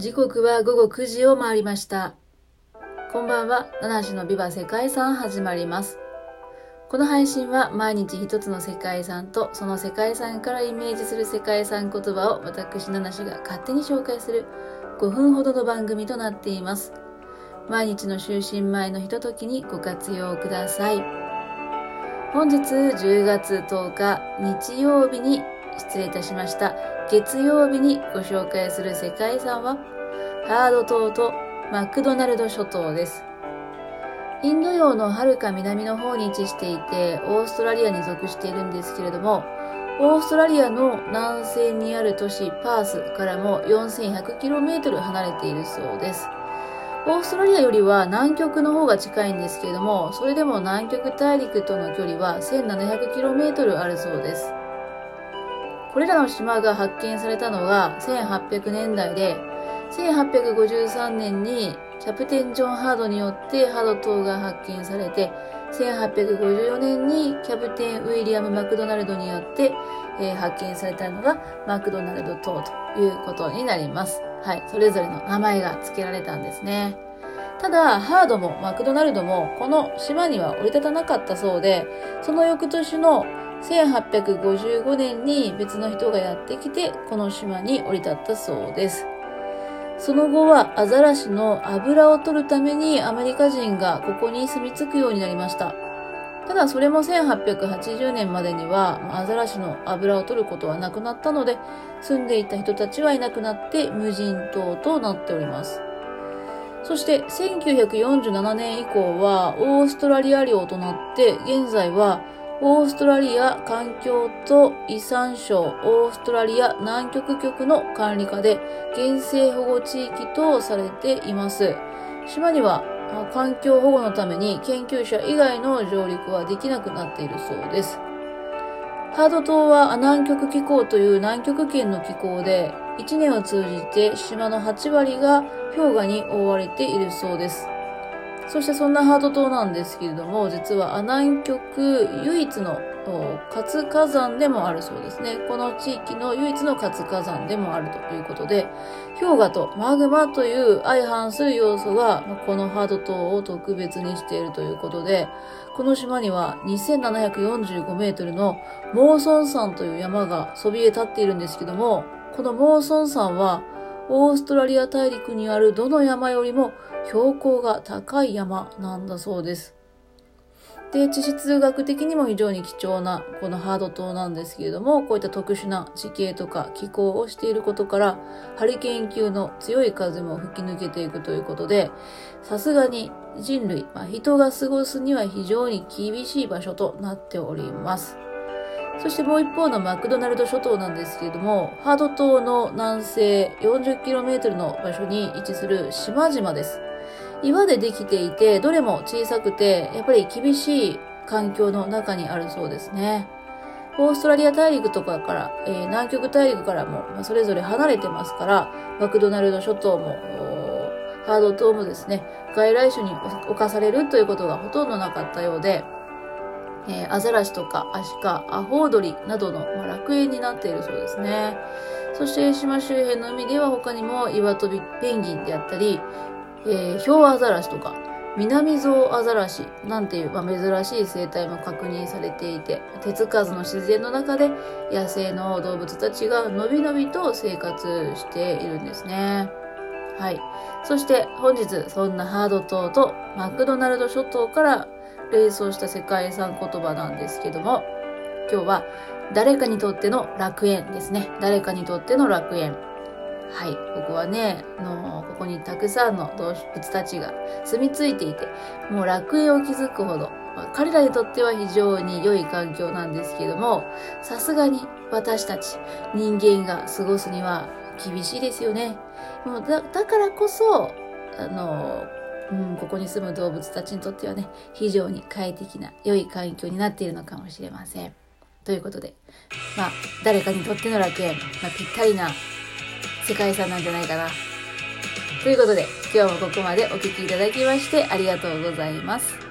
時刻は午後9時を回りました。こんばんは、七種のビバ世界遺産始まります。この配信は毎日一つの世界遺産とその世界遺産からイメージする世界遺産言葉を私七種が勝手に紹介する5分ほどの番組となっています。毎日の就寝前のひとときにご活用ください。本日10月10日日曜日に失礼いたしました。月曜日にご紹介する世界遺産はハード島とマクドナルド諸島です。インド洋のはるか南の方に位置していて、オーストラリアに属しているんですけれども、オーストラリアの南西にある都市パースからも 4100km 離れているそうです。オーストラリアよりは南極の方が近いんですけれども、それでも南極大陸との距離は 1700km あるそうです。これらの島が発見されたのが1800年代で、1853年にキャプテン・ジョン・ハードによってハード島が発見されて、1854年にキャプテン・ウィリアム・マクドナルドによって、えー発見されたのがマクドナルド島ということになります。はい。それぞれの名前が付けられたんですね。ただ、ハードもマクドナルドもこの島には降り立たなかったそうで、その翌年の1855年に別の人がやってきて、この島に降り立ったそうです。その後はアザラシの油を取るためにアメリカ人がここに住み着くようになりました。ただそれも1880年までにはアザラシの油を取ることはなくなったので住んでいた人たちはいなくなって無人島となっております。そして1947年以降はオーストラリア領となって現在はオーストラリア環境と遺産省オーストラリア南極局の管理下で原生保護地域とされています。島には環境保護のために研究者以外の上陸はできなくなっているそうです。ハード島は南極気候という南極圏の気候で、1年を通じて島の8割が氷河に覆われているそうです。そしてそんなハード島なんですけれども、実は阿南極唯一の活火山でもあるそうですね。この地域の唯一の活火山でもあるということで、氷河とマグマという相反する要素がこのハード島を特別にしているということで、この島には2745メートルのモーソン山という山がそびえ立っているんですけども、このモーソン山はオーストラリア大陸にあるどの山よりも標高が高い山なんだそうです。で、地質学的にも非常に貴重なこのハード島なんですけれども、こういった特殊な地形とか気候をしていることから、ハリケーン級の強い風も吹き抜けていくということで、さすがに人類、まあ、人が過ごすには非常に厳しい場所となっております。そしてもう一方のマクドナルド諸島なんですけれども、ハード島の南西 40km の場所に位置する島々です。岩でできていて、どれも小さくて、やっぱり厳しい環境の中にあるそうですね。オーストラリア大陸とかから、えー南極大陸からも、まあ、それぞれ離れてますから、マクドナルド諸島も、ハード島もですね、外来種に侵されるということがほとんどなかったようで、えーアザラシとかアシカ、アホウドリなどの、まあ楽園になっているそうですね。そして島周辺の海では他にも岩飛びペンギンであったり、えー、ヒョウアザラシとか、南ゾウアザラシなんていう、まあ、珍しい生態も確認されていて、手つかずの自然の中で野生の動物たちがのびのびと生活しているんですね。はい。そして本日、そんなハード島とマクドナルド諸島から連想した世界遺産言葉なんですけども、今日は誰かにとっての楽園ですね。誰かにとっての楽園。はい。僕はね、あのここにたくさんの動物たちが住み着いていて、もう楽園を築くほど、まあ彼らにとっては非常に良い環境なんですけども、さすがに私たち人間が過ごすには厳しいですよね。もうだだからこそ、あの、うん、ここに住む動物たちにとってはね、非常に快適な良い環境になっているのかもしれません。ということで、まあ、誰かにとっての楽園、まあ、ぴったりな世界遺産なんじゃないかな。ということで、今日もここまでお聴きいただきましてありがとうございます。